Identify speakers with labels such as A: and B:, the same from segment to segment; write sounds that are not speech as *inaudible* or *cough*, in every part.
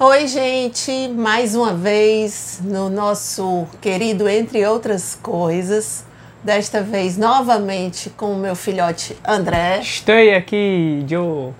A: Oi, gente, mais uma vez no nosso querido Entre Outras Coisas. Desta vez novamente com o meu filhote André.
B: Estou aqui, Joe.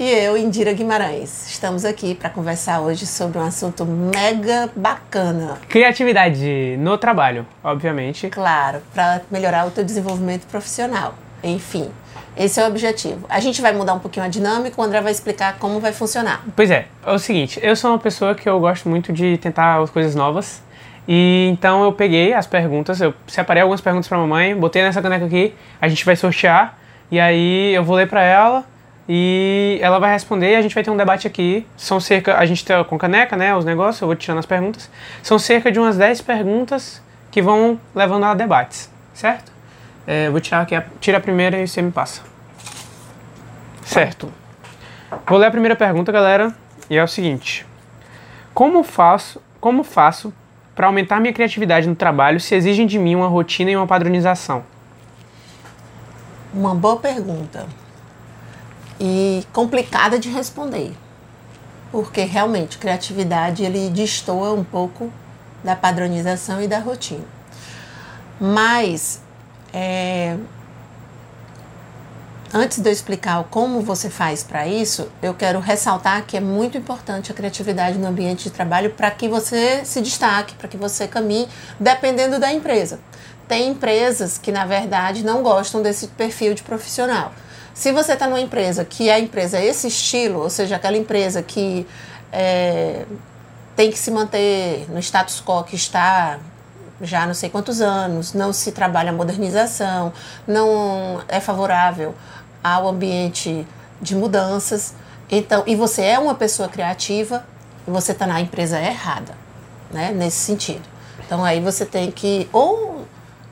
A: E eu, Indira Guimarães. Estamos aqui para conversar hoje sobre um assunto mega bacana.
B: Criatividade no trabalho, obviamente.
A: Claro, para melhorar o teu desenvolvimento profissional. Enfim, esse é o objetivo. A gente vai mudar um pouquinho a dinâmica, o André vai explicar como vai funcionar.
B: Pois é, é o seguinte, eu sou uma pessoa que eu gosto muito de tentar coisas novas. E então eu peguei as perguntas, eu separei algumas perguntas para mamãe, botei nessa caneca aqui, a gente vai sortear e aí eu vou ler para ela e ela vai responder e a gente vai ter um debate aqui. São cerca, a gente tá com caneca, né, os negócios, eu vou tirando as perguntas. São cerca de umas 10 perguntas que vão levando a debates, certo? É, vou tirar aqui, a, tira a primeira e você me passa. Certo. Vou ler a primeira pergunta, galera, e é o seguinte: Como faço, como faço para aumentar minha criatividade no trabalho se exigem de mim uma rotina e uma padronização?
A: Uma boa pergunta. E complicada de responder. Porque realmente criatividade ele destoa um pouco da padronização e da rotina. Mas é, antes de eu explicar como você faz para isso, eu quero ressaltar que é muito importante a criatividade no ambiente de trabalho para que você se destaque, para que você caminhe, dependendo da empresa. Tem empresas que, na verdade, não gostam desse perfil de profissional. Se você está numa empresa que a empresa é esse estilo, ou seja, aquela empresa que é, tem que se manter no status quo que está já não sei quantos anos, não se trabalha a modernização, não é favorável ao ambiente de mudanças. Então, e você é uma pessoa criativa, você está na empresa errada, né? Nesse sentido. Então aí você tem que ou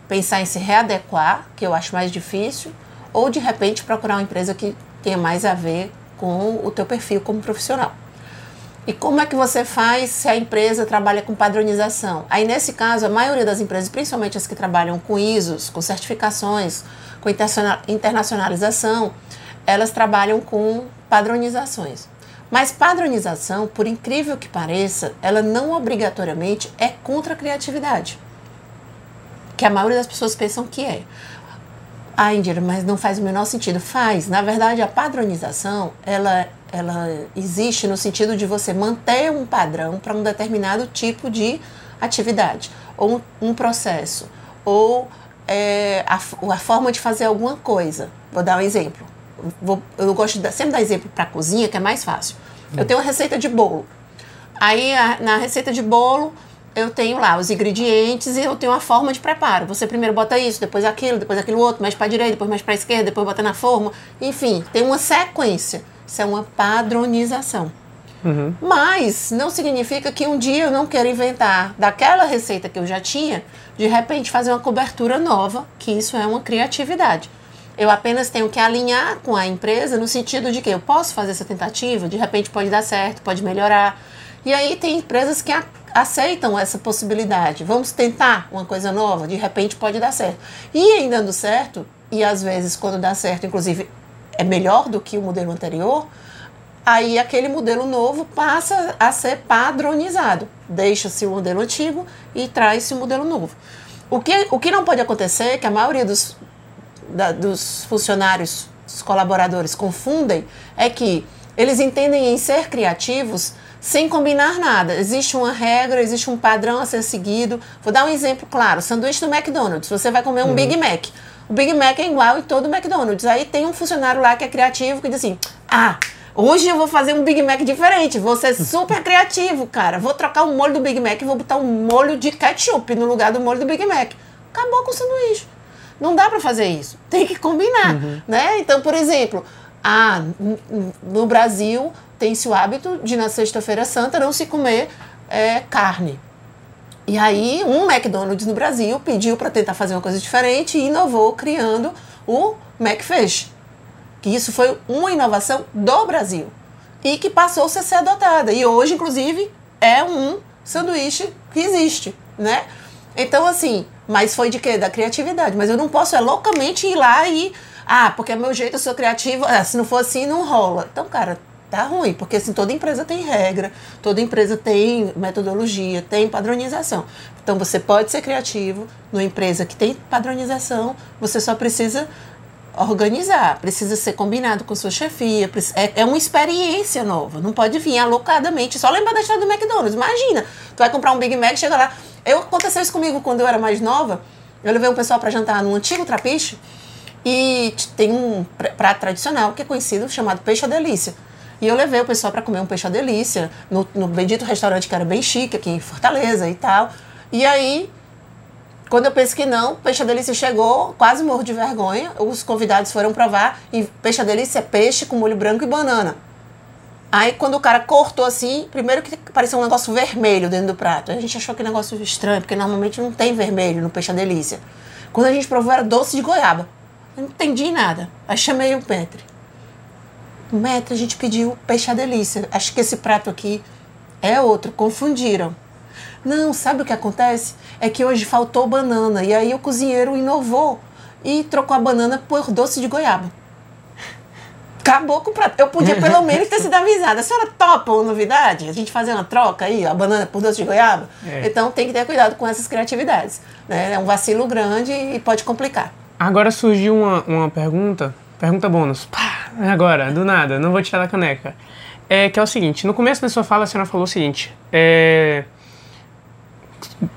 A: pensar em se readequar, que eu acho mais difícil, ou de repente procurar uma empresa que tenha mais a ver com o teu perfil como profissional. E como é que você faz se a empresa trabalha com padronização? Aí, nesse caso, a maioria das empresas, principalmente as que trabalham com ISOs, com certificações, com internacionalização, elas trabalham com padronizações. Mas padronização, por incrível que pareça, ela não obrigatoriamente é contra a criatividade. Que a maioria das pessoas pensam que é. Ah, Indira, mas não faz o menor sentido. Faz. Na verdade, a padronização, ela ela existe no sentido de você manter um padrão para um determinado tipo de atividade, ou um, processo, ou é, a, a, forma de fazer alguma coisa. Vou dar um exemplo. Vou, eu gosto de sempre dar exemplo para a cozinha, que é mais fácil. Eu tenho uma receita de bolo. Aí, a, na receita de bolo, eu tenho lá os ingredientes e eu tenho uma forma de preparo. Você primeiro bota isso, depois aquilo, depois aquilo outro, mais para direita, depois mais para esquerda, depois bota na forma. Enfim, tem uma sequência. Isso é uma padronização. Uhum. Mas não significa que um dia eu não quero inventar daquela receita que eu já tinha, de repente fazer uma cobertura nova, que isso é uma criatividade. Eu apenas tenho que alinhar com a empresa no sentido de que eu posso fazer essa tentativa, de repente pode dar certo, pode melhorar. E aí tem empresas que aceitam essa possibilidade. Vamos tentar uma coisa nova, de repente pode dar certo. E em dando certo, e às vezes quando dá certo, inclusive é melhor do que o modelo anterior, aí aquele modelo novo passa a ser padronizado. Deixa-se o modelo antigo e traz-se o modelo novo. O que, o que não pode acontecer é que a maioria dos, da, dos funcionários, dos colaboradores confundem é que eles entendem em ser criativos sem combinar nada. Existe uma regra, existe um padrão a ser seguido. Vou dar um exemplo claro: sanduíche do McDonald's. Você vai comer um uhum. Big Mac. O Big Mac é igual em todo o McDonald's. Aí tem um funcionário lá que é criativo que diz assim: ah, hoje eu vou fazer um Big Mac diferente. Vou ser super criativo, cara. Vou trocar o molho do Big Mac e vou botar um molho de ketchup no lugar do molho do Big Mac. Acabou com o sanduíche. Não dá para fazer isso. Tem que combinar, uhum. né? Então, por exemplo, ah, no Brasil tem-se o hábito de na sexta-feira santa não se comer é, carne. E aí, um McDonald's no Brasil pediu para tentar fazer uma coisa diferente e inovou criando o McFish. Que isso foi uma inovação do Brasil e que passou a ser adotada. E hoje, inclusive, é um sanduíche que existe, né? Então, assim, mas foi de quê? Da criatividade. Mas eu não posso é loucamente ir lá e. Ah, porque é meu jeito, eu sou criativo. Ah, se não for assim, não rola. Então, cara, tá ruim, porque assim, toda empresa tem regra, toda empresa tem metodologia, tem padronização. Então você pode ser criativo numa empresa que tem padronização, você só precisa organizar, precisa ser combinado com sua chefia, é, é uma experiência nova, não pode vir alocadamente, só lembrar da história do McDonald's, imagina, tu vai comprar um Big Mac, chega lá, eu, aconteceu isso comigo quando eu era mais nova, eu levei um pessoal para jantar num antigo trapiche, e tem um prato tradicional que é conhecido chamado peixe à delícia. E eu levei o pessoal para comer um peixe à delícia no, no bendito restaurante que era bem chique aqui em Fortaleza e tal. E aí, quando eu pensei que não, peixe delícia chegou, quase morro de vergonha. Os convidados foram provar e peixe delícia é peixe com molho branco e banana. Aí quando o cara cortou assim, primeiro que parecia um negócio vermelho dentro do prato. A gente achou que negócio estranho, porque normalmente não tem vermelho no peixe delícia. Quando a gente provou era doce de goiaba. Eu não entendi nada. Aí chamei o Petre. Mestre, a gente pediu peixe à delícia. Acho que esse prato aqui é outro. Confundiram. Não, sabe o que acontece? É que hoje faltou banana. E aí o cozinheiro inovou e trocou a banana por doce de goiaba. Acabou com o prato. Eu podia pelo *laughs* menos ter sido avisada. A senhora topa uma novidade? A gente fazer uma troca aí, a banana por doce de goiaba? É. Então tem que ter cuidado com essas criatividades. Né? É um vacilo grande e pode complicar.
B: Agora surgiu uma, uma pergunta, pergunta bônus. Pá, agora, do nada, não vou tirar da caneca. É que é o seguinte, no começo da sua fala a senhora falou o seguinte, é,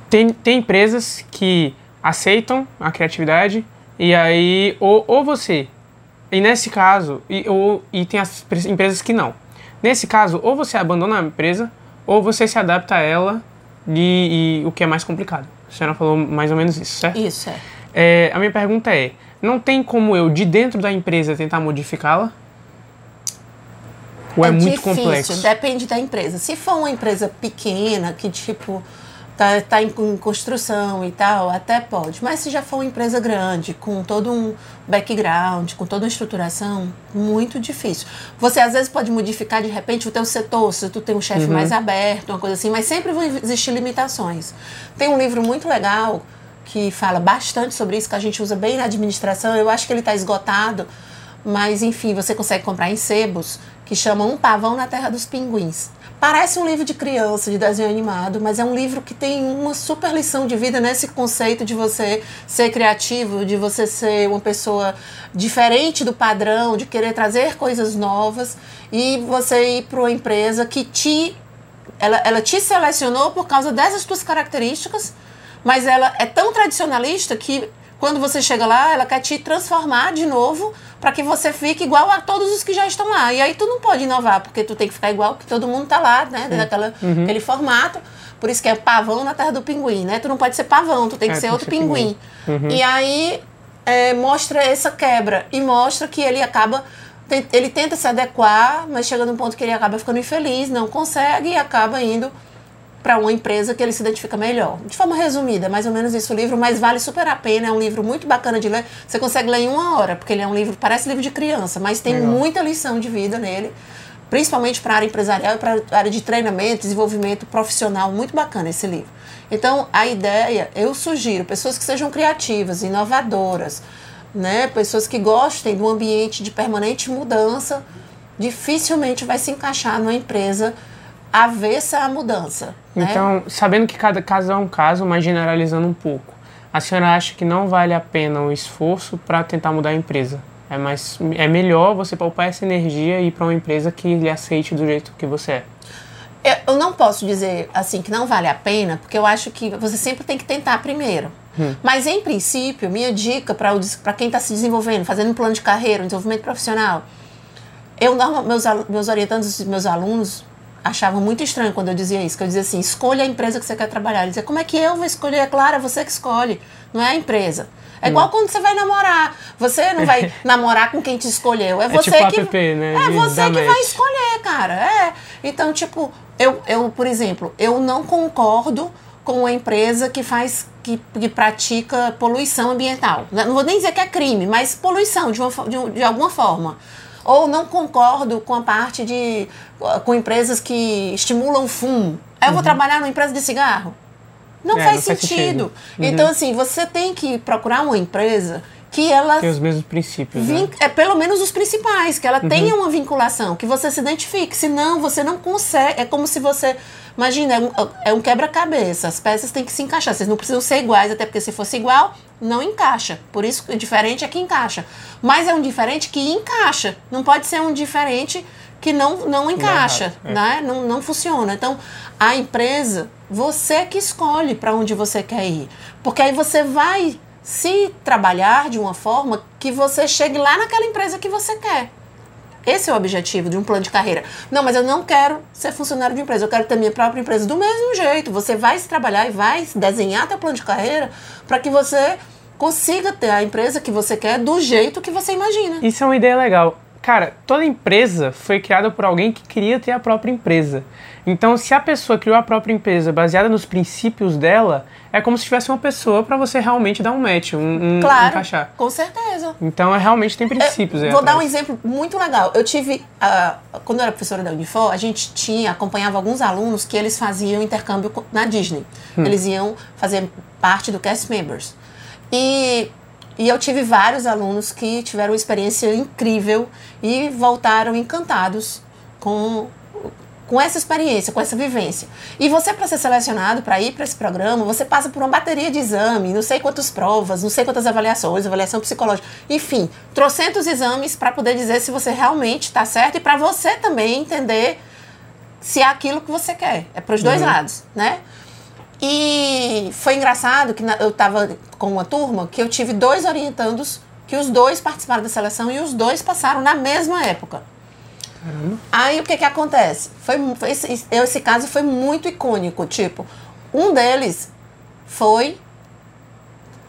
B: tem, tem empresas que aceitam a criatividade e aí, ou, ou você, e nesse caso, e, ou, e tem as empresas que não. Nesse caso, ou você abandona a empresa, ou você se adapta a ela e, e o que é mais complicado. A senhora falou mais ou menos isso, certo?
A: Isso, é.
B: É a minha pergunta é, não tem como eu, de dentro da empresa, tentar modificá-la? Ou é, é muito difícil, complexo?
A: Depende da empresa. Se for uma empresa pequena, que tipo tá, tá em, em, construção e tal, até pode. Mas se já for uma empresa grande, com todo um background, com toda uma estruturação, muito difícil. Você às vezes pode modificar de repente o teu setor, se tu tem um chefe uhum. mais aberto, uma coisa assim, mas sempre vão existir limitações. Tem um livro muito legal que fala bastante sobre isso, que a gente usa bem na administração. Eu acho que ele está esgotado, mas enfim, você consegue comprar em sebos, que chama Um Pavão na Terra dos Pinguins. Parece um livro de criança, de desenho animado, mas é um livro que tem uma super lição de vida nesse conceito de você ser criativo, de você ser uma pessoa diferente do padrão, de querer trazer coisas novas e você ir para uma empresa que te ela, ela te selecionou por causa dessas suas características, mas ela é tão tradicionalista que quando você chega lá, ela quer te transformar de novo para que você fique igual a todos os que já estão lá. E aí tu não pode inovar, porque tu tem que ficar igual que todo mundo tá lá, né? Daquela, uhum. Aquele formato. Por isso que é pavão na terra do pinguim, né? Tu não pode ser pavão, tu tem que é, ser outro pinguim. pinguim. Uhum. E aí é, mostra essa quebra e mostra que ele acaba ele tenta se adequar, mas chega num ponto que ele acaba ficando infeliz, não consegue e acaba indo para uma empresa que ele se identifica melhor. De forma resumida, mais ou menos isso o livro, mas vale super a pena, é um livro muito bacana de ler. Você consegue ler em uma hora, porque ele é um livro, parece livro de criança, mas tem Legal. muita lição de vida nele, principalmente para a área empresarial e para a área de treinamento, desenvolvimento profissional, muito bacana esse livro. Então, a ideia, eu sugiro pessoas que sejam criativas, inovadoras, né, pessoas que gostem do ambiente de permanente mudança, dificilmente vai se encaixar numa empresa avessa à mudança.
B: Né? Então, sabendo que cada caso é um caso, mas generalizando um pouco, a senhora acha que não vale a pena o esforço para tentar mudar a empresa? É, mais, é melhor você poupar essa energia e ir para uma empresa que lhe aceite do jeito que você
A: é. Eu não posso dizer assim que não vale a pena, porque eu acho que você sempre tem que tentar primeiro. Hum. Mas, em princípio, minha dica para quem está se desenvolvendo, fazendo um plano de carreira, um desenvolvimento profissional, eu, meus, meus orientandos, meus alunos, achavam muito estranho quando eu dizia isso, que eu dizia assim, escolha a empresa que você quer trabalhar. Ele dizia, como é que eu vou escolher? É claro, é você que escolhe, não é a empresa. É igual hum. quando você vai namorar. Você não vai *laughs* namorar com quem te escolheu. É, é você
B: tipo
A: que.
B: App, né?
A: É você que vai escolher, cara. É. Então, tipo, eu, eu, por exemplo, eu não concordo com a empresa que faz. Que, que pratica poluição ambiental. Não vou nem dizer que é crime, mas poluição de, uma, de, de alguma forma ou não concordo com a parte de com empresas que estimulam fumo. Aí eu vou uhum. trabalhar numa empresa de cigarro? Não, é, faz, não sentido. faz sentido. Uhum. Então, assim, você tem que procurar uma empresa que ela
B: Tem os mesmos princípios.
A: vin-
B: Né?
A: é pelo menos os principais, que ela tenha uma vinculação, que você se identifique. Senão, você não consegue. É como se você. Imagina, é um, é um quebra-cabeça. As peças têm que se encaixar. Vocês não precisam ser iguais, até porque se fosse igual, não encaixa. Por isso, o diferente é que encaixa. Mas é um diferente que encaixa. Não pode ser um diferente que não, não encaixa.
B: errado, é.
A: né? não, não funciona. Então, a empresa, você que escolhe para onde você quer ir. Porque aí você vai se trabalhar de uma forma que você chegue lá naquela empresa que você quer. Esse é o objetivo de um plano de carreira. Não, mas eu não quero ser funcionário de empresa, eu quero ter minha própria empresa. Do mesmo jeito, você vai se trabalhar e vai desenhar teu plano de carreira para que você consiga ter a empresa que você quer do jeito que você imagina.
B: Isso é uma ideia legal. Cara, toda empresa foi criada por alguém que queria ter a própria empresa. Então, se a pessoa criou a própria empresa baseada nos princípios dela, é como se tivesse uma pessoa para você realmente dar um match, um, um
A: Claro,
B: encaixar.
A: com certeza.
B: Então, é, realmente tem princípios aí
A: Vou dar um exemplo muito legal. Eu tive, ah, quando eu era professora da Unifor, a gente tinha, acompanhava alguns alunos que eles faziam intercâmbio na Disney. Eles iam fazer parte do cast members. E, e eu tive vários alunos que tiveram uma experiência incrível e voltaram encantados com com essa experiência, com essa vivência. E você, para ser selecionado para ir para esse programa, você passa por uma bateria de exame, não sei quantas provas, não sei quantas avaliações, avaliação psicológica, enfim, trocentos exames para poder dizer se você realmente está certo e para você também entender se é aquilo que você quer. É para os dois lados, né? E foi engraçado que eu estava com uma turma que eu tive dois orientandos que os dois participaram da seleção e os dois passaram na mesma época. Aí o que que acontece? Foi, foi esse, esse caso foi muito icônico. Tipo, um deles foi,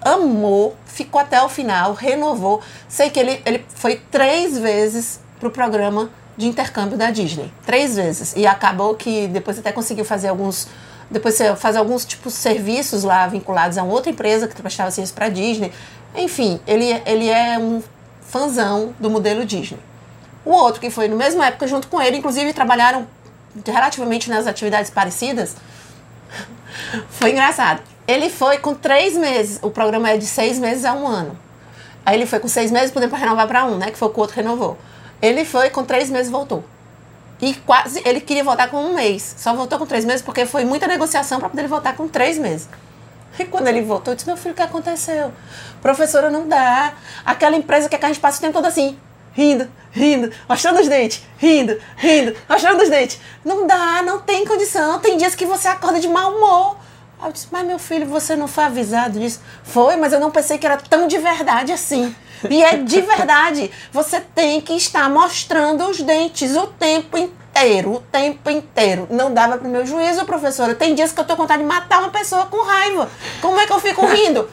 A: amou, ficou até o final, renovou. Sei que ele, ele foi três vezes pro programa de intercâmbio da Disney. Três vezes. E acabou que depois até conseguiu fazer alguns. Depois você faz alguns tipos de serviços lá vinculados a outra empresa que prestava serviço para Disney. Enfim, ele, ele é um fãzão do modelo Disney. O outro que foi no mesma época junto com ele, inclusive trabalharam relativamente nas atividades parecidas, foi engraçado. Ele foi com três meses, o programa é de seis meses a um ano. Aí ele foi com seis meses, podendo renovar para um, né? Que foi o que o outro renovou. Ele foi com três meses voltou. E quase, ele queria voltar com um mês. Só voltou com três meses porque foi muita negociação para poder voltar com três meses. E quando ele voltou, eu disse, meu filho, o que aconteceu? Professora, não dá. Aquela empresa que a gente passa o tempo todo assim, rindo, rindo, mostrando os dentes, rindo, rindo, mostrando os dentes. Não dá, não tem condição. Tem dias que você acorda de mau humor. Aí eu disse, mas meu filho, você não foi avisado disso? Foi, mas eu não pensei que era tão de verdade assim. E é de verdade. Você tem que estar mostrando os dentes o tempo inteiro, o tempo inteiro. Não dava pro meu juízo, professora. Tem dias que eu tô com vontade de matar uma pessoa com raiva. Como é que eu fico rindo?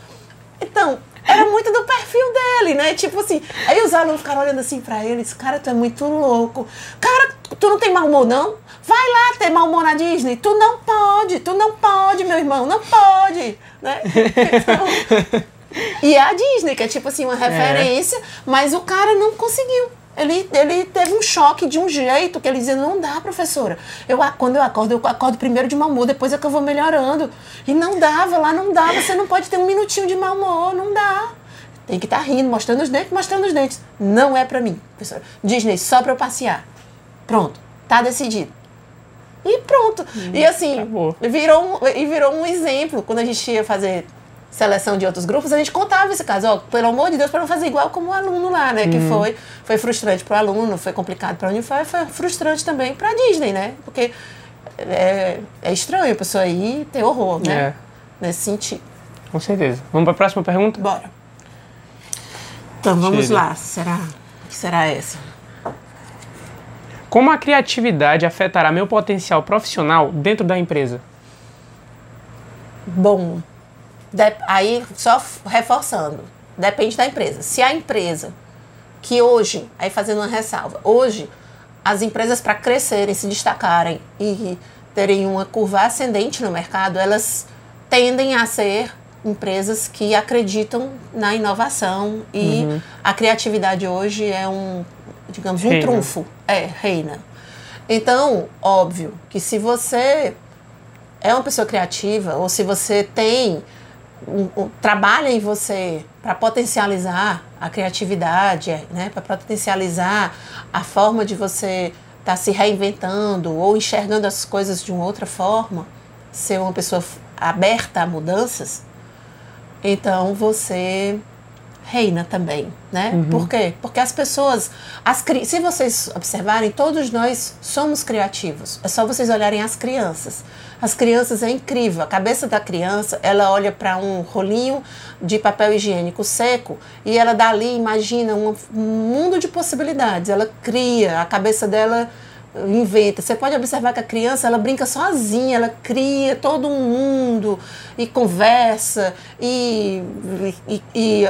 A: Então, era muito do perfil dele, né? Tipo assim, aí os alunos ficaram olhando assim pra ele, disse, cara, tu é muito louco. Cara, tu não tem mau humor, não? Vai lá ter mau humor na Disney. Tu não pode, tu não pode, meu irmão, não pode, né? Então, *laughs* e é a Disney, que é tipo assim, uma referência, mas o cara não conseguiu. Ele, ele teve um choque de um jeito que ele dizia, não dá, professora. Eu, quando eu acordo, eu acordo primeiro de mau humor, depois é que eu vou melhorando. E não dava, lá não dá, você não pode ter um minutinho de mau humor, não dá. Tem que estar rindo, mostrando os dentes, mostrando os dentes. Não é pra mim, professora. Disney, só pra eu passear. Pronto, tá decidido. E pronto. e assim,
B: acabou.
A: virou um, e virou um exemplo. Quando a gente ia fazer seleção de outros grupos, a gente contava esse caso. Ó, pelo amor de Deus, para não fazer igual como o aluno lá, né? Que foi, foi frustrante para o aluno, foi complicado para a Unify, foi frustrante também para a Disney, né? Porque é, é estranho a pessoa ir ter horror, né?
B: É.
A: Nesse sentido.
B: Com certeza. Vamos para a próxima pergunta?
A: Bora. Então vamos lá. Será? Que será essa?
B: Como a criatividade afetará meu potencial profissional dentro da empresa?
A: Bom, de- aí só reforçando, depende da empresa. Se a empresa que hoje, aí fazendo uma ressalva, hoje as empresas para crescerem, se destacarem e terem uma curva ascendente no mercado, elas tendem a ser empresas que acreditam na inovação e a criatividade hoje é um, digamos, um
B: Reina.
A: trunfo, é, reina. Então, óbvio que se você é uma pessoa criativa ou se você tem trabalha em você para potencializar a criatividade, né? para potencializar a forma de você estar tá se reinventando ou enxergando as coisas de uma outra forma, ser uma pessoa aberta a mudanças, então você reina também, né? Uhum. Por quê? Porque as pessoas, as, se vocês observarem, todos nós somos criativos. É só vocês olharem as crianças. As crianças é incrível. A cabeça da criança, ela olha para um rolinho de papel higiênico seco e ela dali imagina um mundo de possibilidades. Ela cria, a cabeça dela inventa. Você pode observar que a criança ela brinca sozinha, ela cria todo um mundo e conversa e, e, e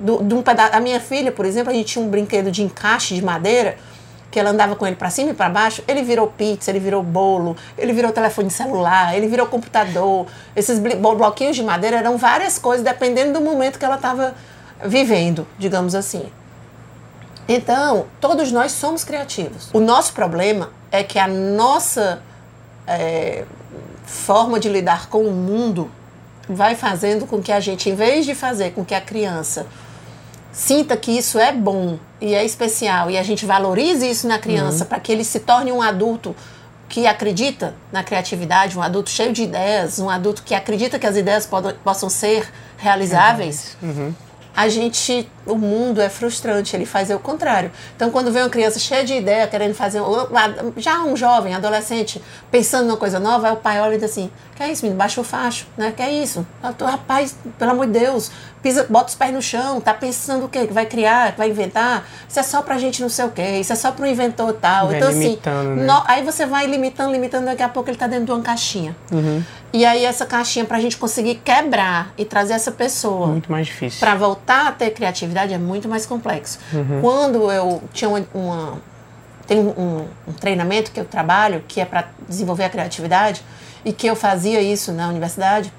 A: do, de um pedaço. A minha filha, por exemplo, a gente tinha um brinquedo de encaixe de madeira que ela andava com ele para cima e para baixo, ele virou pizza, ele virou bolo, ele virou telefone celular, ele virou computador. Esses bloquinhos de madeira eram várias coisas, dependendo do momento que ela estava vivendo, digamos assim. Então, todos nós somos criativos. O nosso problema é que a nossa é, forma de lidar com o mundo vai fazendo com que a gente, em vez de fazer com que a criança sinta que isso é bom e é especial e a gente valorize isso na criança uhum. para que ele se torne um adulto que acredita na criatividade, um adulto cheio de ideias, um adulto que acredita que as ideias possam ser realizáveis. Uhum a gente, o mundo é frustrante, ele faz o contrário. Então, quando vem uma criança cheia de ideia, querendo fazer, já um jovem, adolescente, pensando numa coisa nova, aí o pai olha e diz assim, que é isso, menino, baixa o facho, né? Que é isso? Rapaz, pelo amor de Deus, pisa, bota os pés no chão, tá pensando o quê? Que vai criar, que vai inventar? Isso é só pra gente não sei o quê, isso é só pro inventor tal.
B: Vai
A: então,
B: assim, né?
A: no, aí você vai limitando, limitando, daqui a pouco ele tá dentro de uma caixinha. Uhum. E aí essa caixinha, pra gente conseguir quebrar e trazer essa pessoa...
B: Muito mais difícil.
A: Pra voltar a ter criatividade é muito mais complexo. Uhum. Quando eu tinha uma... uma tem um, um treinamento que eu trabalho, que é para desenvolver a criatividade, e que eu fazia isso na universidade,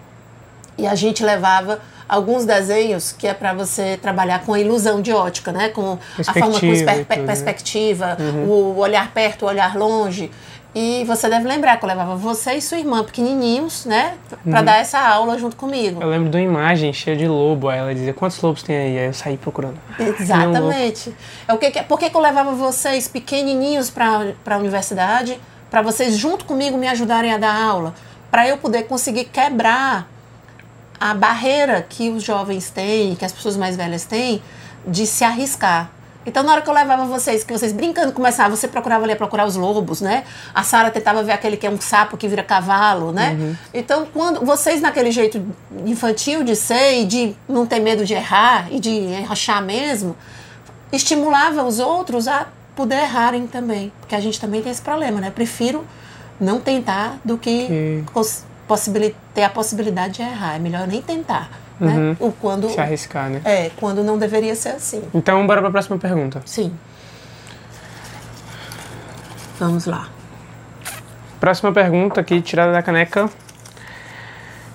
A: e a gente levava alguns desenhos que é para você trabalhar com a ilusão de ótica, né? Com a forma com per perspectiva, né? uhum. o olhar perto, o olhar longe. E você deve lembrar que eu levava você e sua irmã pequenininhos, né? Para uhum. dar essa aula junto comigo.
B: Eu lembro de uma imagem cheia de lobo. Aí ela dizia: Quantos lobos tem aí? Aí eu saí procurando. *laughs*
A: Exatamente. É o que, por que, que eu levava vocês pequenininhos para a universidade? Para vocês, junto comigo, me ajudarem a dar aula? Para eu poder conseguir quebrar a barreira que os jovens têm, que as pessoas mais velhas têm, de se arriscar. Então, na hora que eu levava vocês, que vocês brincando começavam, você procurava ali procurar os lobos, né? A Sara tentava ver aquele que é um sapo que vira cavalo, né? Uhum. Então, quando vocês naquele jeito infantil de ser e de não ter medo de errar e de enrochar mesmo, estimulava os outros a poder errarem também, porque a gente também tem esse problema, né? Prefiro não tentar do que, que ter a possibilidade de errar. É melhor nem tentar. Né? Uhum. O quando,
B: Se arriscar, né?
A: É, quando não deveria ser assim.
B: Então, bora para a próxima pergunta.
A: Sim. Vamos lá.
B: Próxima pergunta aqui, tirada da caneca.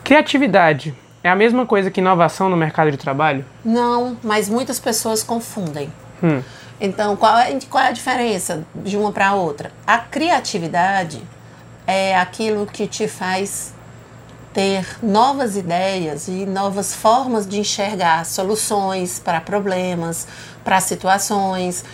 B: Criatividade é a mesma coisa que inovação no mercado de trabalho?
A: Não, mas muitas pessoas confundem. Hum. Então, qual é, qual é a diferença de uma para outra? A criatividade é aquilo que te faz ter novas ideias e novas formas de enxergar soluções para problemas, para situações.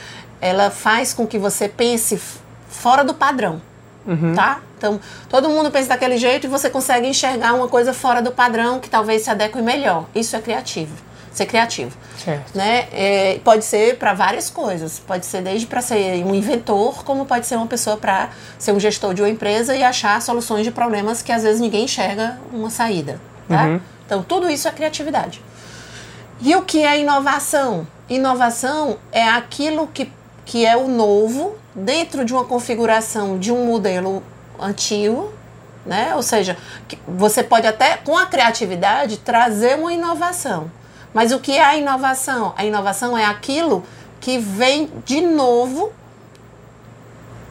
A: Ela faz com que você pense fora do padrão, uhum. tá? Então, todo mundo pensa daquele jeito e você consegue enxergar uma coisa fora do padrão que talvez se adeque melhor. Isso é criativo ser criativo.
B: Certo.
A: Né? É, pode ser para várias coisas. Pode ser desde para ser um inventor, como pode ser uma pessoa para ser um gestor de uma empresa e achar soluções de problemas que às vezes ninguém enxerga uma saída. Tá? Uhum. Então, tudo isso é criatividade. E o que é inovação? Inovação é aquilo que, que é o novo dentro de uma configuração de um modelo antigo, né? Ou seja, você pode até, com a criatividade, trazer uma inovação. Mas o que é a inovação? A inovação é aquilo que vem de novo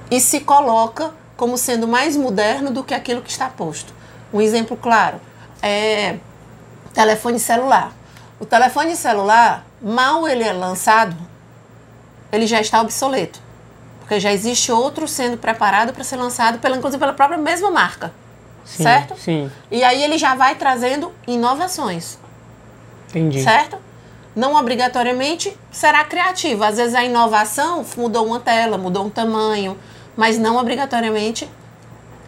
A: e se coloca como sendo mais moderno do que aquilo que está posto. Um exemplo claro é telefone celular. O telefone celular, mal ele é lançado, ele já está obsoleto. Porque já existe outro sendo preparado para ser lançado, pela, inclusive pela própria mesma marca.
B: Sim,
A: certo?
B: Sim.
A: E aí ele já vai trazendo inovações.
B: Entendi.
A: Certo? Não obrigatoriamente será criativo. Às vezes a inovação mudou uma tela, mudou um tamanho, mas não obrigatoriamente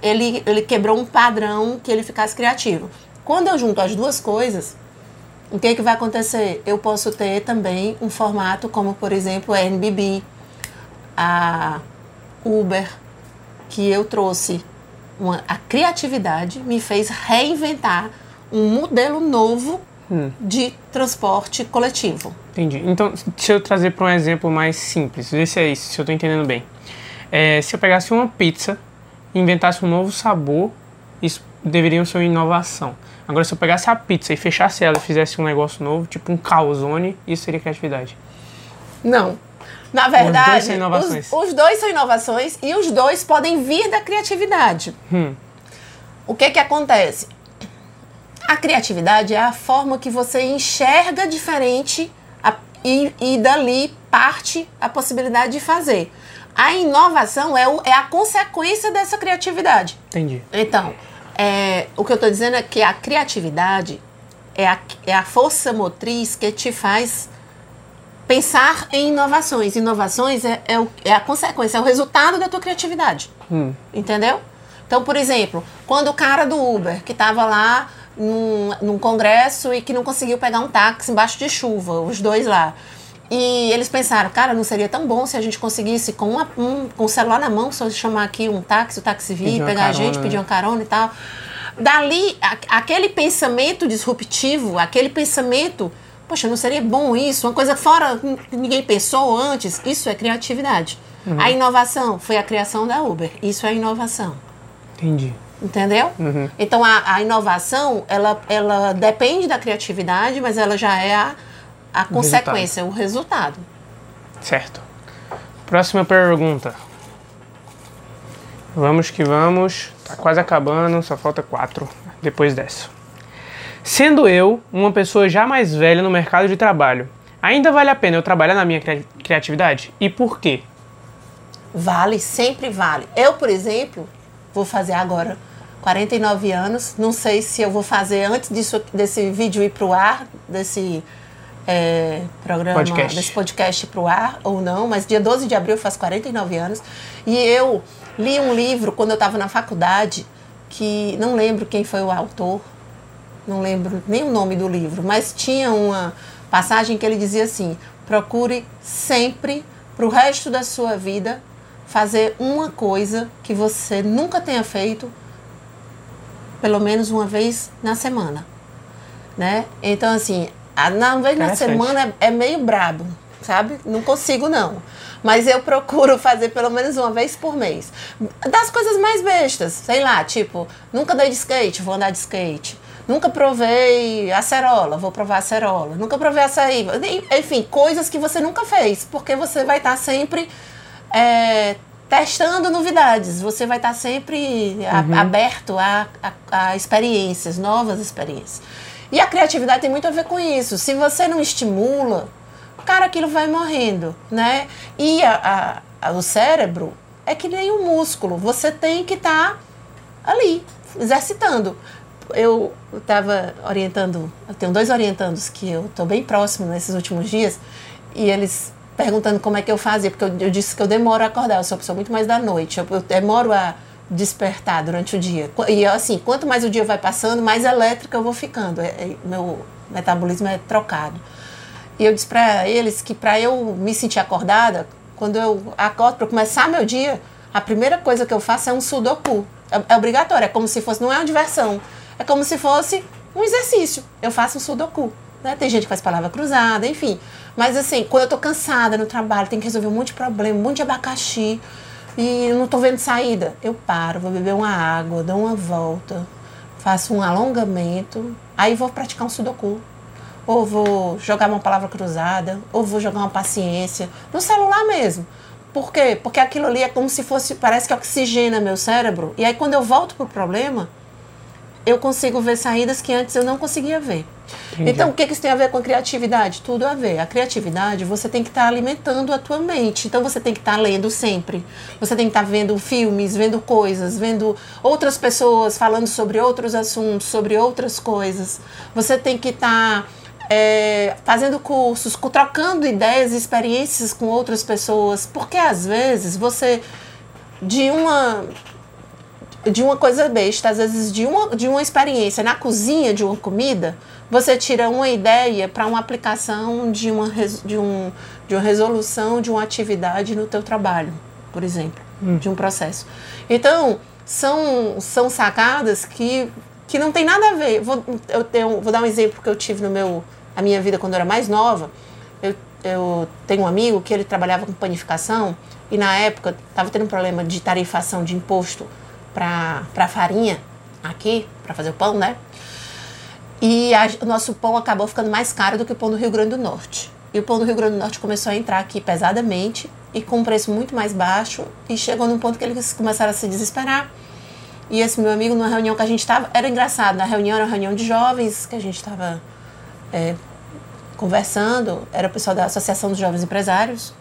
A: ele, ele quebrou um padrão que ele ficasse criativo. Quando eu junto as duas coisas, o que, é que vai acontecer? Eu posso ter também um formato como, por exemplo, a NBB, a Uber, que eu trouxe uma, a criatividade, me fez reinventar um modelo novo hum. de transporte coletivo.
B: Entendi. Então, deixa eu trazer para um exemplo mais simples, ver se é isso, se eu estou entendendo bem. É, se eu pegasse uma pizza e inventasse um novo sabor, isso deveria ser uma inovação. Agora, se eu pegasse a pizza e fechasse ela e fizesse um negócio novo, tipo um calzone, isso seria criatividade?
A: Não. Na verdade, os dois são inovações. Os, os dois são inovações e os dois podem vir da criatividade. Hum. O que que acontece? A criatividade é a forma que você enxerga diferente a, e, e dali parte a possibilidade de fazer. A inovação é, o, é a consequência dessa criatividade.
B: Entendi.
A: Então, é, o que eu estou dizendo é que a criatividade é a, é a força motriz que te faz pensar em inovações. Inovações é, é, o, é, a consequência, é o resultado da tua criatividade. Hum. Entendeu? Então, por exemplo, quando o cara do Uber, que estava lá num, num congresso e que não conseguiu pegar um táxi embaixo de chuva, os dois lá. E eles pensaram, cara, não seria tão bom se a gente conseguisse com, uma, um, com o celular na mão, só chamar aqui um táxi, o táxi vir, pegar a gente, pedir né? uma carona e tal. Dali, a, aquele pensamento disruptivo, aquele pensamento, poxa, não seria bom isso? Uma coisa fora que ninguém pensou antes, isso é criatividade. Uhum. A inovação foi a criação da Uber, isso é inovação.
B: Entendi.
A: Entendeu? Uhum. Então a, a, inovação, ela, ela depende da criatividade, mas ela já é a a o consequência, resultado. o resultado.
B: Certo. Próxima pergunta. Vamos que vamos. Tá quase acabando, só falta quatro depois dessa. Sendo eu uma pessoa já mais velha no mercado de trabalho, ainda vale a pena eu trabalhar na minha criatividade? E por quê?
A: Vale, sempre vale. Eu, por exemplo, vou fazer agora 49 anos. Não sei se eu vou fazer antes disso, desse vídeo ir pro ar, desse é, programa, podcast. desse podcast para o ar ou não, mas dia 12 de abril faz 49 anos. E eu li um livro quando eu estava na faculdade, que não lembro quem foi o autor, não lembro nem o nome do livro, mas tinha uma passagem que ele dizia assim: procure sempre, para o resto da sua vida, fazer uma coisa que você nunca tenha feito, pelo menos uma vez na semana. Né? Então, assim, na vez na semana é, é meio brabo, sabe? Não consigo, não. Mas eu *laughs* procuro fazer pelo menos uma vez por mês. Das coisas mais bestas, sei lá, tipo, nunca dei de skate, vou andar de skate. Nunca provei acerola, vou provar acerola. Nunca provei açaí. Enfim, coisas que você nunca fez, porque você vai estar sempre é, testando novidades. Você vai estar sempre uhum. aberto a, a, a experiências, novas experiências. E a criatividade tem muito a ver com isso. Se você não estimula, cara, aquilo vai morrendo, né? E o cérebro é que nem um músculo. Você tem que estar tá ali, exercitando. Eu estava orientando, eu tenho dois orientandos que eu estou bem próximo nesses últimos dias, e eles perguntando como é que eu fazia, porque eu, eu disse que eu demoro a acordar, eu sou uma pessoa muito mais da noite, eu, eu demoro a despertar durante o dia. E assim, quanto mais o dia vai passando, mais elétrica eu vou ficando. É, é, meu metabolismo é trocado. E eu disse para eles que para eu me sentir acordada, quando eu acordo para começar meu dia, a primeira coisa que eu faço é um sudoku. É, é obrigatório, é como se fosse, não é uma diversão, é como se fosse um exercício. Eu faço um sudoku. Né? Tem gente que faz palavra cruzada, enfim. Mas assim, quando eu tô cansada no trabalho, tenho que resolver um monte de problema, um monte de abacaxi, e não estou vendo saída, eu paro, vou beber uma água, dou uma volta, faço um alongamento, aí vou praticar um sudoku. Ou vou jogar uma palavra cruzada, ou vou jogar uma paciência, no celular mesmo. Por quê? Porque aquilo ali é como se fosse, parece que oxigena meu cérebro, e aí quando eu volto pro problema, eu consigo ver saídas que antes eu não conseguia ver. Entendi. Então, o que, que isso tem a ver com a criatividade? Tudo a ver. A criatividade, você tem que estar tá alimentando a tua mente. Então, você tem que estar tá lendo sempre. Você tem que estar tá vendo filmes, vendo coisas, vendo outras pessoas falando sobre outros assuntos, sobre outras coisas. Você tem que estar... Tá é, fazendo cursos, trocando ideias e experiências com outras pessoas, porque às vezes você de uma de uma coisa besta, às vezes de uma, de uma experiência na cozinha de uma comida, você tira uma ideia para uma aplicação de uma, de, um, de uma resolução de uma atividade no teu trabalho, por exemplo, hum. de um processo. Então, são, são sacadas que, que não tem nada a ver. Vou, eu tenho, vou dar um exemplo que eu tive no meu, a minha vida quando eu era mais nova. Eu, eu tenho um amigo que ele trabalhava com panificação e na época estava tendo um problema de tarifação de imposto para farinha aqui, para fazer o pão, né? E a, o nosso pão acabou ficando mais caro do que o pão do Rio Grande do Norte. E o pão do Rio Grande do Norte começou a entrar aqui pesadamente e com um preço muito mais baixo. E chegou num ponto que eles começaram a se desesperar. E esse meu amigo, numa reunião que a gente estava, era engraçado, na reunião era uma reunião de jovens que a gente estava é, conversando, era o pessoal da Associação dos Jovens Empresários.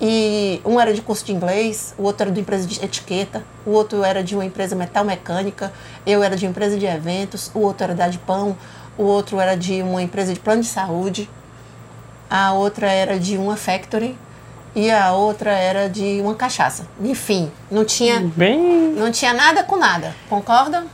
A: E um era de curso de inglês, o outro era de empresa de etiqueta, o outro era de uma empresa metal mecânica, eu era de uma empresa de eventos, o outro era da de pão, o outro era de uma empresa de plano de saúde, a outra era de uma factory e a outra era de uma cachaça. Enfim, não tinha
B: bem
A: não tinha nada com nada. Concorda?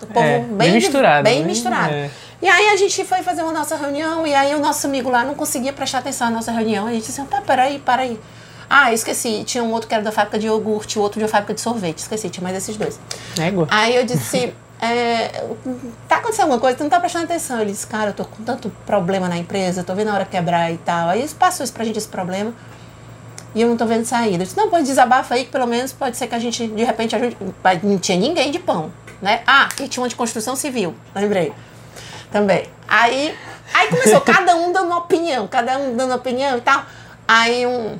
B: O povo é, bem, bem misturado.
A: Bem né? misturado. É. E aí a gente foi fazer uma nossa reunião e aí o nosso amigo lá não conseguia prestar atenção na nossa reunião. A gente disse, pá, peraí, peraí. Ah, esqueci. Tinha um outro que era da fábrica de iogurte, o outro de fábrica de sorvete. Esqueci, tinha mais esses dois.
B: Égua.
A: Aí eu disse, é, tá acontecendo alguma coisa? Tu não tá prestando atenção. Ele disse, cara, eu tô com tanto problema na empresa, tô vendo a hora quebrar e tal. Aí passou isso pra gente, esse problema. E eu não tô vendo saída. Eu disse, não, pode desabafa aí, que pelo menos pode ser que a gente, de repente, ajude. Não tinha ninguém de pão, né? Ah, e tinha uma de construção civil, lembrei. Também. Aí, aí começou, *laughs* cada um dando opinião, cada um dando opinião e tal. Aí um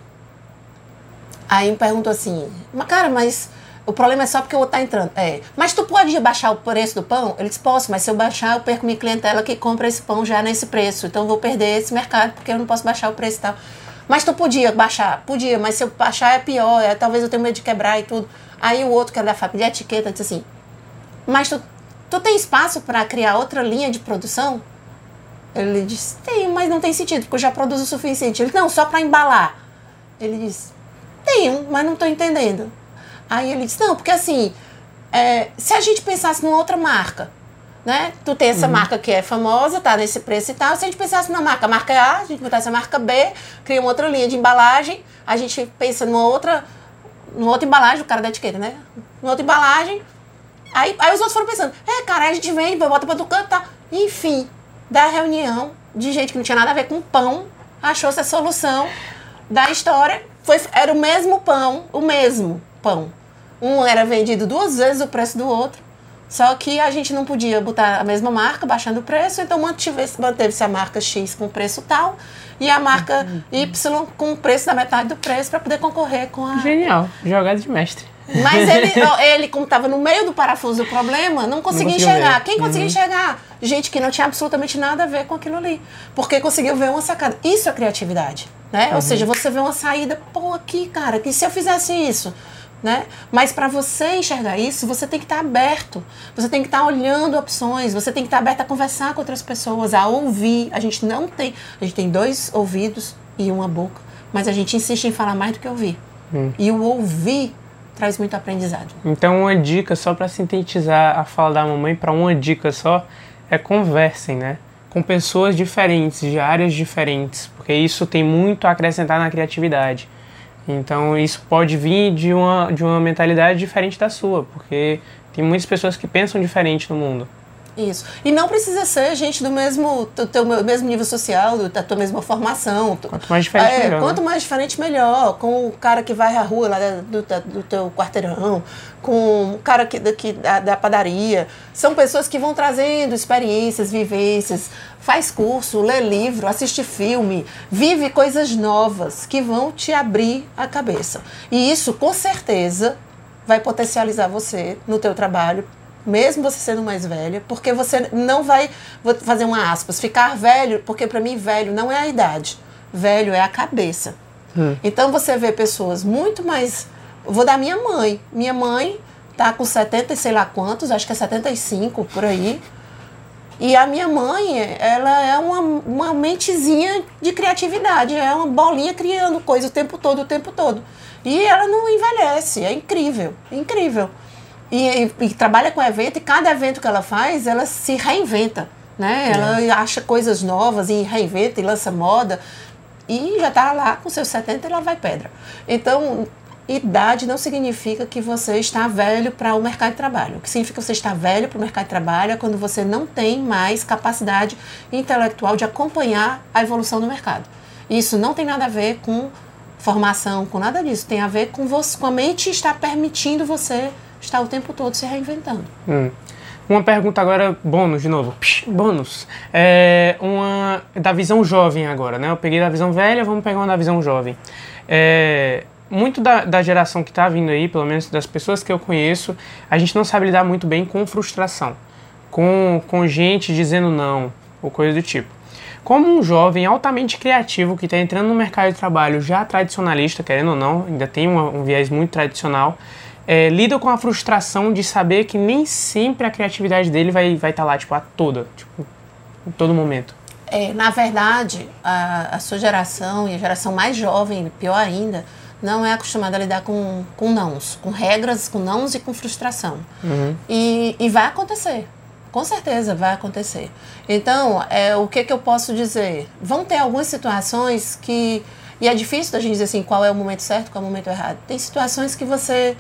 A: Aí me perguntou assim, cara, mas o problema é só porque o outro tá entrando. É, mas tu pode baixar o preço do pão? Ele disse, posso, mas se eu baixar, eu perco minha clientela que compra esse pão já nesse preço. Então eu vou perder esse mercado porque eu não posso baixar o preço e tal. Mas tu podia baixar? Podia, mas se eu baixar é pior, é, talvez eu tenha medo de quebrar e tudo. Aí o outro, que era da fábrica de etiqueta, disse assim, mas tu, tu tem espaço para criar outra linha de produção? Ele disse, tem, mas não tem sentido, porque eu já produzo o suficiente. Ele, não, só para embalar. Ele disse, tenho, mas não estou entendendo. Aí ele disse, não, porque assim, é, se a gente pensasse numa outra marca, né? Tu tem essa uhum. marca que é famosa, tá nesse preço e tal. Se a gente pensasse na marca, marca A, a gente botasse a marca B, cria uma outra linha de embalagem, a gente pensa numa outra, numa outra embalagem, o cara da etiqueta, né? Numa outra embalagem. Aí, aí os outros foram pensando, é, cara, aí a gente vem, bota para outro canto, tá? Enfim, da reunião de gente que não tinha nada a ver com pão, achou-se a solução da história foi, era o mesmo pão, o mesmo pão. Um era vendido duas vezes o preço do outro. Só que a gente não podia botar a mesma marca, baixando o preço, então manteve-se a marca X com preço tal e a marca Y com o preço da metade do preço para poder concorrer com a.
B: Genial, jogada de mestre.
A: Mas *laughs* ele, ele como estava no meio do parafuso do problema, não conseguia não enxergar. Ver. Quem conseguia uhum. enxergar? Gente que não tinha absolutamente nada a ver com aquilo ali. Porque conseguiu ver uma sacada. Isso é criatividade. Né? Uhum. Ou seja, você vê uma saída, pô, aqui, cara, que se eu fizesse isso? Né? Mas para você enxergar isso, você tem que estar tá aberto. Você tem que estar tá olhando opções, você tem que estar tá aberto a conversar com outras pessoas, a ouvir. A gente não tem, a gente tem dois ouvidos e uma boca, mas a gente insiste em falar mais do que ouvir. Hum. E o ouvir traz muito aprendizado.
B: Então, uma dica só para sintetizar a fala da mamãe para uma dica só é conversem, né? Com pessoas diferentes, de áreas diferentes, porque isso tem muito a acrescentar na criatividade. Então, isso pode vir de uma, de uma mentalidade diferente da sua, porque tem muitas pessoas que pensam diferente no mundo.
A: Isso. E não precisa ser gente do mesmo, do teu mesmo nível social, da tua mesma formação.
B: Quanto mais diferente, é, melhor.
A: Quanto né? mais diferente, melhor. Com o cara que vai à rua lá do, do teu quarteirão, com o cara que, daqui, da, da padaria. São pessoas que vão trazendo experiências, vivências, faz curso, lê livro, assiste filme, vive coisas novas que vão te abrir a cabeça. E isso, com certeza, vai potencializar você no teu trabalho mesmo você sendo mais velha, porque você não vai, vou fazer uma aspas, ficar velho, porque para mim velho não é a idade, velho é a cabeça. Hum. Então você vê pessoas muito mais, vou dar minha mãe, minha mãe tá com 70 e sei lá quantos, acho que é 75 por aí, E a minha mãe, ela é uma, uma mentezinha de criatividade, é uma bolinha criando coisa o tempo todo, o tempo todo. E ela não envelhece, é incrível, incrível. E, e, e trabalha com evento, e cada evento que ela faz, ela se reinventa. Né? Ela é. acha coisas novas e reinventa e lança moda. E já está lá com seus 70 ela vai pedra. Então, idade não significa que você está velho para o mercado de trabalho. O que significa que você está velho para o mercado de trabalho é quando você não tem mais capacidade intelectual de acompanhar a evolução do mercado. Isso não tem nada a ver com formação, com nada disso. Tem a ver com, você, com a mente estar permitindo você estar o tempo todo se reinventando.
B: Hum. Uma pergunta agora, bônus de novo. Psh, bônus. É uma da visão jovem agora, né? Eu peguei da visão velha, vamos pegar uma da visão jovem. É, muito da, da geração que está vindo aí, pelo menos das pessoas que eu conheço, a gente não sabe lidar muito bem com frustração, com, com gente dizendo não, ou coisa do tipo. Como um jovem altamente criativo que está entrando no mercado de trabalho já tradicionalista, querendo ou não, ainda tem um viés muito tradicional, é, lida com a frustração de saber que nem sempre a criatividade dele vai estar vai tá lá, tipo, a toda, tipo, em todo momento.
A: É, na verdade, a, a sua geração e a geração mais jovem, pior ainda, não é acostumada a lidar com, com nãos, com regras, com nãos e com frustração. Uhum. E, e vai acontecer. Com certeza vai acontecer. Então, é, o que, que eu posso dizer? Vão ter algumas situações que. E é difícil da gente dizer assim qual é o momento certo, qual é o momento errado. Tem situações que você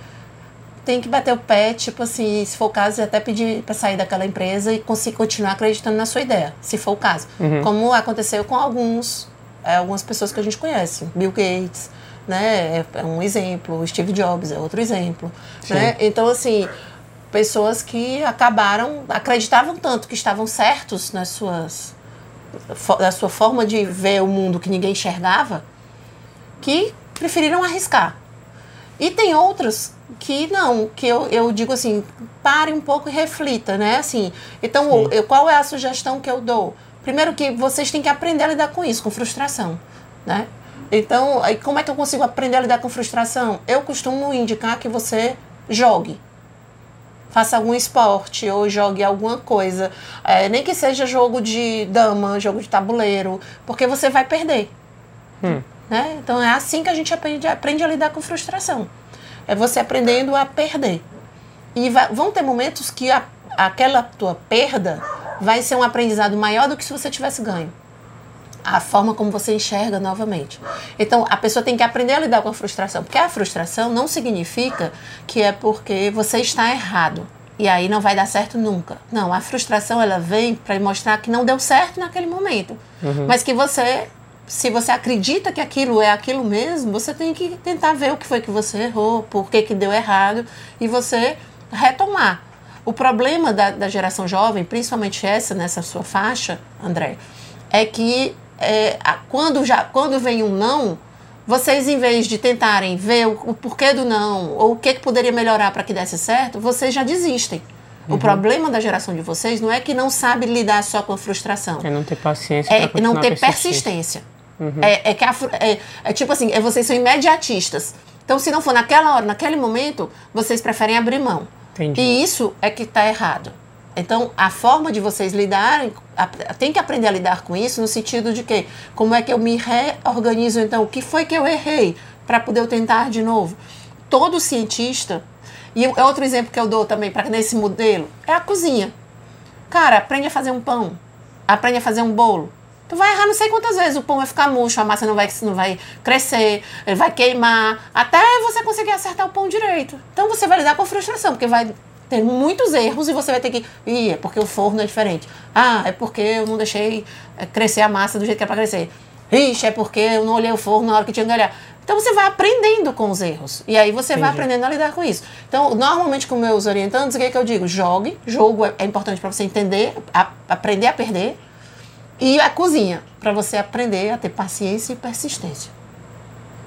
A: tem que bater o pé, tipo assim, se for o caso, até pedir para sair daquela empresa e conseguir continuar acreditando na sua ideia, se for o caso. Uhum. Como aconteceu com alguns, é, algumas pessoas que a gente conhece, Bill Gates, né, é, é um exemplo, Steve Jobs é outro exemplo, né? Então assim, pessoas que acabaram, acreditavam tanto que estavam certos nas suas na sua forma de ver o mundo que ninguém enxergava, que preferiram arriscar. E tem outras que não, que eu, eu digo assim, pare um pouco e reflita, né? Assim, então, eu, qual é a sugestão que eu dou? Primeiro que vocês têm que aprender a lidar com isso, com frustração, né? Então, aí como é que eu consigo aprender a lidar com frustração? Eu costumo indicar que você jogue. Faça algum esporte ou jogue alguma coisa. É, nem que seja jogo de dama, jogo de tabuleiro, porque você vai perder. Hum. Né? Então é assim que a gente aprende, aprende a lidar com frustração. É você aprendendo a perder. E vai, vão ter momentos que a, aquela tua perda vai ser um aprendizado maior do que se você tivesse ganho. A forma como você enxerga novamente. Então, a pessoa tem que aprender a lidar com a frustração. Porque a frustração não significa que é porque você está errado. E aí não vai dar certo nunca. Não, a frustração ela vem para mostrar que não deu certo naquele momento. Uhum. Mas que você se você acredita que aquilo é aquilo mesmo, você tem que tentar ver o que foi que você errou, por que, que deu errado e você retomar. O problema da, da geração jovem, principalmente essa nessa sua faixa, André, é que é, quando, já, quando vem um não, vocês, em vez de tentarem ver o, o porquê do não ou o que, que poderia melhorar para que desse certo, vocês já desistem. Uhum. O problema da geração de vocês não é que não sabe lidar só com a frustração.
B: É não ter paciência.
A: É não ter persistência. Uhum. É, é, que a, é, é, tipo assim, é, vocês são imediatistas. Então, se não for naquela hora, naquele momento, vocês preferem abrir mão. Entendi. E isso é que está errado. Então, a forma de vocês lidarem, a, tem que aprender a lidar com isso no sentido de que, como é que eu me reorganizo, então, o que foi que eu errei para poder eu tentar de novo? Todo cientista, e é outro exemplo que eu dou também para nesse modelo, é a cozinha. Cara, aprende a fazer um pão, aprende a fazer um bolo, Tu vai errar não sei quantas vezes, o pão vai ficar murcho, a massa não vai, não vai crescer, ele vai queimar, até você conseguir acertar o pão direito. Então você vai lidar com frustração, porque vai ter muitos erros e você vai ter que. Ih, é porque o forno é diferente. Ah, é porque eu não deixei é, crescer a massa do jeito que é para crescer. Ixi, é porque eu não olhei o forno na hora que tinha que olhar. Então você vai aprendendo com os erros. E aí você Entendi. vai aprendendo a lidar com isso. Então, normalmente com meus orientandos, o que, é que eu digo? Jogue. Jogo é, é importante para você entender, a, aprender a perder e a cozinha, para você aprender a ter paciência e persistência.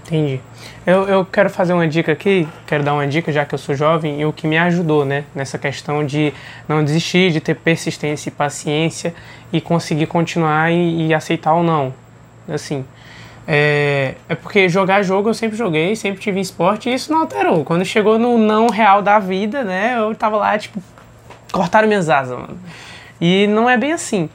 B: Entendi. Eu, eu quero fazer uma dica aqui, quero dar uma dica, já que eu sou jovem, e o que me ajudou, né, nessa questão de não desistir, de ter persistência e paciência e conseguir continuar e, e aceitar ou não. Assim, é, é, porque jogar jogo eu sempre joguei, sempre tive esporte e isso não alterou. Quando chegou no não real da vida, né, eu tava lá, tipo, cortaram minhas asas, mano. E não é bem assim.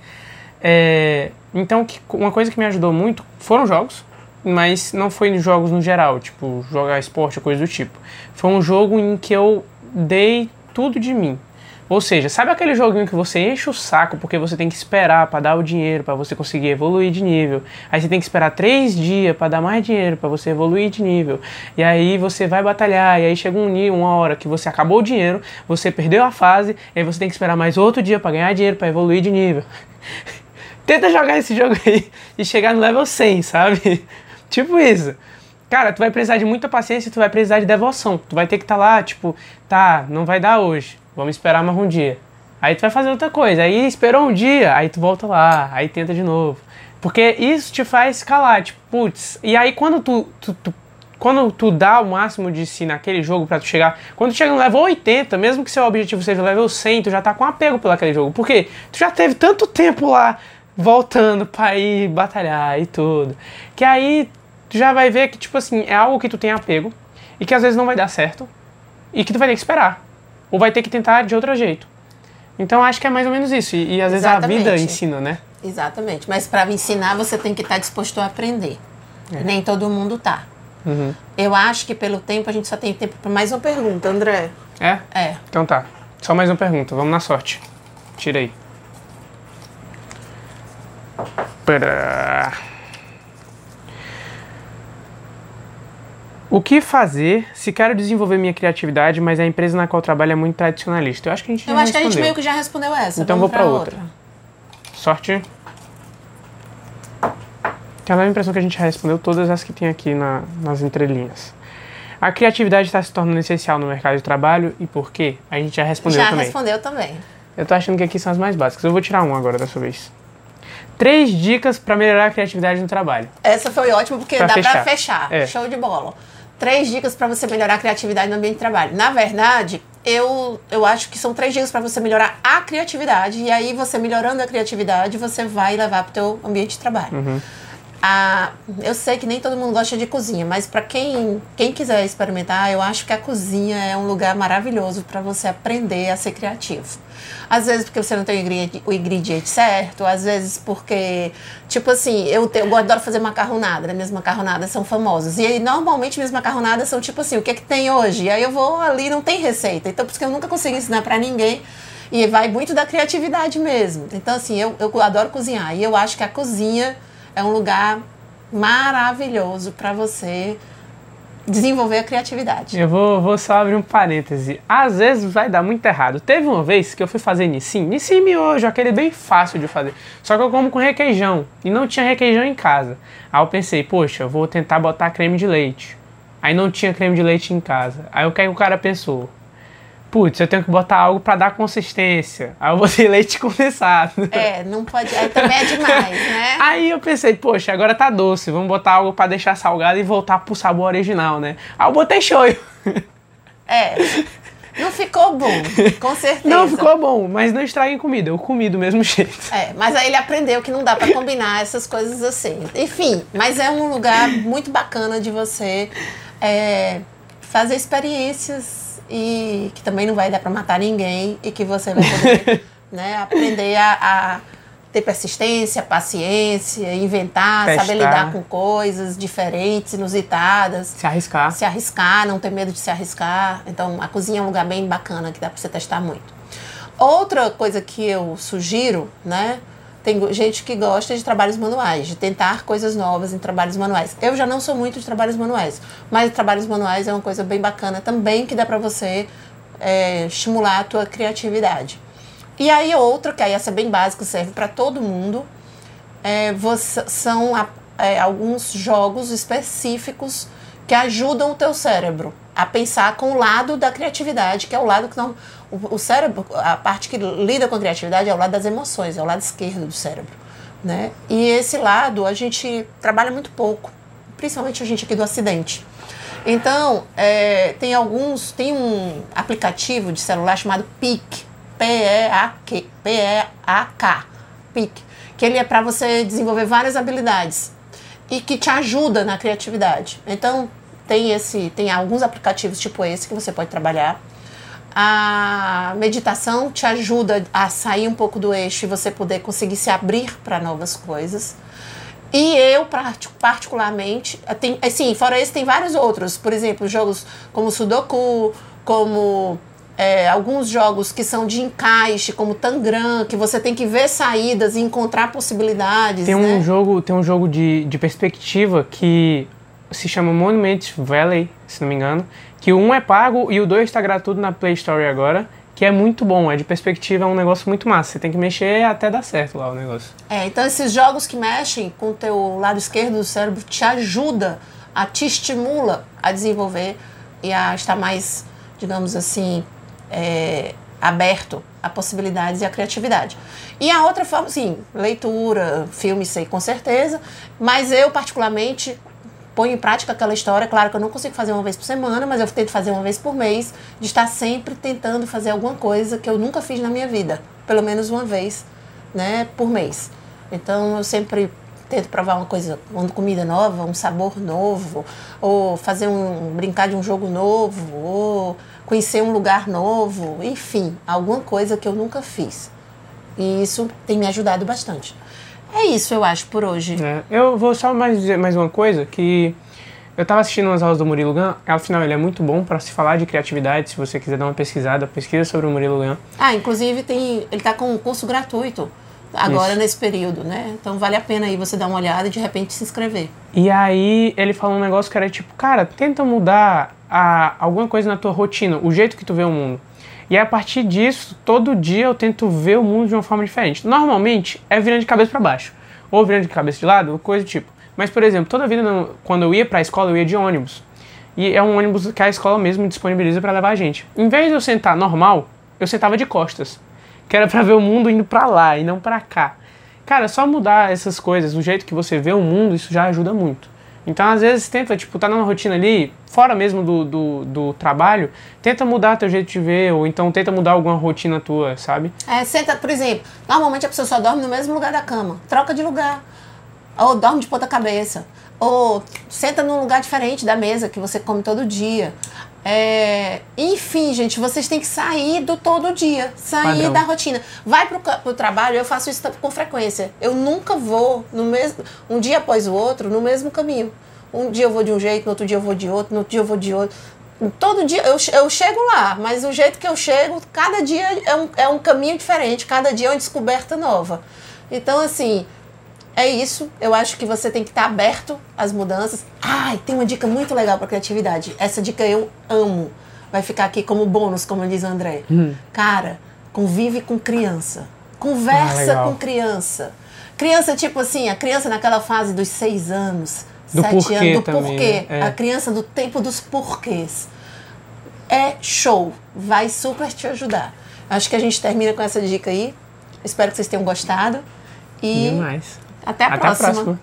B: É, então, que, uma coisa que me ajudou muito foram jogos, mas não foi jogos no geral, tipo jogar esporte ou coisa do tipo. Foi um jogo em que eu dei tudo de mim. Ou seja, sabe aquele joguinho que você enche o saco porque você tem que esperar para dar o dinheiro para você conseguir evoluir de nível. Aí você tem que esperar três dias para dar mais dinheiro para você evoluir de nível. E aí você vai batalhar e aí chega um dia, uma hora que você acabou o dinheiro, você perdeu a fase, e aí você tem que esperar mais outro dia para ganhar dinheiro para evoluir de nível. *laughs* Tenta jogar esse jogo aí *laughs* e chegar no level 100, sabe? *laughs* tipo isso. Cara, tu vai precisar de muita paciência, tu vai precisar de devoção. Tu vai ter que estar tá lá, tipo, tá, não vai dar hoje Vamos esperar mais um dia. Aí tu vai fazer outra coisa. Aí esperou um dia, aí tu volta lá, aí tenta de novo. Porque isso te faz escalar, tipo, putz. E aí quando tu, tu, tu, quando tu dá o máximo de si naquele jogo para tu chegar, quando tu chega no level 80, mesmo que seu objetivo seja level 100, tu já tá com apego pelo aquele jogo. Porque tu já teve tanto tempo lá voltando pra ir batalhar e tudo. Que aí já vai ver que, tipo assim, é algo que tu tem apego e que às vezes não vai dar certo e que tu vai ter que esperar ou vai ter que tentar de outro jeito. Então acho que é mais ou menos isso. E, e às Exatamente. vezes a vida ensina, né?
A: Exatamente. Mas para ensinar você tem que estar tá disposto a aprender. É. Nem todo mundo tá. Uhum. Eu acho que pelo tempo a gente só tem tempo para mais uma pergunta, André.
B: É?
A: É.
B: Então tá. Só mais uma pergunta. Vamos na sorte. Tira aí. O que fazer se quero desenvolver minha criatividade, mas a empresa na qual trabalho é muito tradicionalista? Eu acho que a gente
A: Eu
B: acho
A: respondeu. que a gente meio que já respondeu essa.
B: Então Vamos vou para outra. outra. Sorte. Tem a impressão que a gente já respondeu todas as que tem aqui na, nas entrelinhas. A criatividade está se tornando essencial no mercado de trabalho e por quê? A gente já respondeu
A: já
B: também.
A: Já respondeu também.
B: Eu tô achando que aqui são as mais básicas. Eu vou tirar um agora dessa vez. Três dicas para melhorar a criatividade no trabalho.
A: Essa foi ótima porque pra dá para fechar. É. Show de bola três dicas para você melhorar a criatividade no ambiente de trabalho. Na verdade, eu, eu acho que são três dicas para você melhorar a criatividade. E aí, você melhorando a criatividade, você vai levar para o teu ambiente de trabalho. Uhum. Ah, eu sei que nem todo mundo gosta de cozinha, mas para quem, quem quiser experimentar, eu acho que a cozinha é um lugar maravilhoso para você aprender a ser criativo. Às vezes porque você não tem o ingrediente certo, às vezes porque, tipo assim, eu, te, eu adoro fazer macarronada, né? Minhas macarronadas são famosas. E aí, normalmente minhas macarronadas são tipo assim, o que é que tem hoje? E aí eu vou ali, não tem receita. Então, por isso que eu nunca consigo ensinar para ninguém. E vai muito da criatividade mesmo. Então, assim, eu, eu adoro cozinhar. E eu acho que a cozinha é um lugar maravilhoso para você desenvolver a criatividade.
B: Eu vou, vou só abrir um parêntese. Às vezes vai dar muito errado. Teve uma vez que eu fui fazer Nissim, Nissim miojo, aquele bem fácil de fazer. Só que eu como com requeijão e não tinha requeijão em casa. Aí eu pensei, poxa, eu vou tentar botar creme de leite. Aí não tinha creme de leite em casa. Aí o que, é o cara pensou? Putz, eu tenho que botar algo para dar consistência. Aí eu botei leite condensado.
A: É, não pode. Aí também é demais, né? *laughs*
B: Aí eu pensei, poxa, agora tá doce, vamos botar algo para deixar salgado e voltar pro sabor original, né? Aí eu botei shoyu.
A: É. Não ficou bom, com certeza.
B: Não ficou bom, mas não estraguem comida, eu comi do mesmo *laughs* jeito.
A: É, mas aí ele aprendeu que não dá para combinar essas coisas assim. Enfim, mas é um lugar muito bacana de você é, fazer experiências e que também não vai dar para matar ninguém e que você vai poder *laughs* né, aprender a, a, ter persistência, paciência, inventar, Testar. saber lidar com coisas diferentes, inusitadas.
B: Se arriscar.
A: Se arriscar, não ter medo de se arriscar. Então, a cozinha é um lugar bem bacana que dá para você testar muito. Outra coisa que eu sugiro, né? Tem gente que gosta de trabalhos manuais, de tentar coisas novas em trabalhos manuais. Eu já não sou muito de trabalhos manuais, mas trabalhos manuais é uma coisa bem bacana também que dá para você é, estimular a tua criatividade. E aí outra, que aí essa é bem básica, serve para todo mundo, é, você, são é, alguns jogos específicos que ajudam o teu cérebro a pensar com o lado da criatividade, que é o lado que não. O, o, cérebro, a parte que lida com a criatividade é o lado das emoções, é o lado esquerdo do cérebro. Né? E esse lado a gente trabalha muito pouco, principalmente a gente aqui do acidente. Então, é, tem alguns. Tem um aplicativo de celular chamado PIC, P-E-A-K, P-E-A-K, PIC, que ele é para você desenvolver várias habilidades e que te ajuda na criatividade. Então, tem esse, tem alguns aplicativos tipo esse que você pode trabalhar. A meditação te ajuda a sair um pouco do eixo e você poder conseguir se abrir para novas coisas. E eu, particularmente, tem, assim, fora esse, tem vários outros. Por exemplo, jogos como Sudoku, como é, alguns jogos que são de encaixe, como Tangram, que você tem que ver saídas e encontrar possibilidades.
B: Tem
A: né?
B: um jogo, tem um jogo de, de perspectiva que se chama Monument Valley, se não me engano, que o um é pago e o dois está gratuito na Play Store agora, que é muito bom, é de perspectiva, é um negócio muito massa. Você tem que mexer até dar certo lá o negócio.
A: É, então esses jogos que mexem com o teu lado esquerdo do cérebro te ajuda, a te estimula a desenvolver e a estar mais, digamos assim, é, aberto a possibilidades e a criatividade. E a outra forma, sim, leitura, filme, sei com certeza, mas eu particularmente ponho em prática aquela história. Claro que eu não consigo fazer uma vez por semana, mas eu tento fazer uma vez por mês, de estar sempre tentando fazer alguma coisa que eu nunca fiz na minha vida, pelo menos uma vez, né, por mês. Então eu sempre tento provar uma coisa, uma comida nova, um sabor novo, ou fazer um brincar de um jogo novo, ou conhecer um lugar novo, enfim, alguma coisa que eu nunca fiz. E isso tem me ajudado bastante. É isso, eu acho, por hoje.
B: É, eu vou só mais dizer mais uma coisa, que eu estava assistindo umas aulas do Murilo Gun, afinal ele é muito bom para se falar de criatividade, se você quiser dar uma pesquisada, pesquisa sobre o Murilo Gun.
A: Ah, inclusive tem, ele está com um curso gratuito agora Isso. nesse período, né? Então vale a pena aí você dar uma olhada e de repente se inscrever.
B: E aí ele falou um negócio que era tipo, cara, tenta mudar a, alguma coisa na tua rotina, o jeito que tu vê o mundo. E a partir disso, todo dia eu tento ver o mundo de uma forma diferente. Normalmente é virando de cabeça para baixo, ou virando de cabeça de lado, coisa do tipo. Mas, por exemplo, toda vida quando eu ia para a escola, eu ia de ônibus. E é um ônibus que a escola mesmo disponibiliza para levar a gente. Em vez de eu sentar normal, eu sentava de costas, *laughs* que era para ver o mundo indo para lá e não para cá. Cara, só mudar essas coisas, o jeito que você vê o mundo, isso já ajuda muito. Então, às vezes, tenta, tipo, tá numa rotina ali, fora mesmo do, do, do, trabalho, tenta mudar teu jeito de ver, ou então tenta mudar alguma rotina tua, sabe?
A: É, senta, por exemplo, normalmente a pessoa só dorme no mesmo lugar da cama. Troca de lugar. Ou dorme de ponta cabeça. Ou senta num lugar diferente da mesa que você come todo dia. É, enfim, gente, vocês têm que sair do todo dia, sair Padrão. da rotina. Vai pro, pro trabalho, eu faço isso com frequência. Eu nunca vou no mesmo, um dia após o outro, no mesmo caminho. Um dia eu vou de um jeito, no outro dia eu vou de outro, no outro dia eu vou de outro. Todo dia eu, eu chego lá, mas o jeito que eu chego, cada dia é um, é um caminho diferente, cada dia é uma descoberta nova. Então, assim, é isso. Eu acho que você tem que estar aberto às mudanças. Ai, tem uma dica muito legal para criatividade. Essa dica eu amo. Vai ficar aqui como bônus, como diz o André. Hum. Cara, convive com criança. Conversa ah, com criança. Criança, tipo assim, a criança naquela fase dos seis anos, do sete porquê anos, do também, porquê. É. A criança do tempo dos porquês. É show. Vai super te ajudar. Acho que a gente termina com essa dica aí. Espero que vocês tenham gostado. E
B: Demais.
A: Até a
B: Até
A: próxima.
B: A próxima.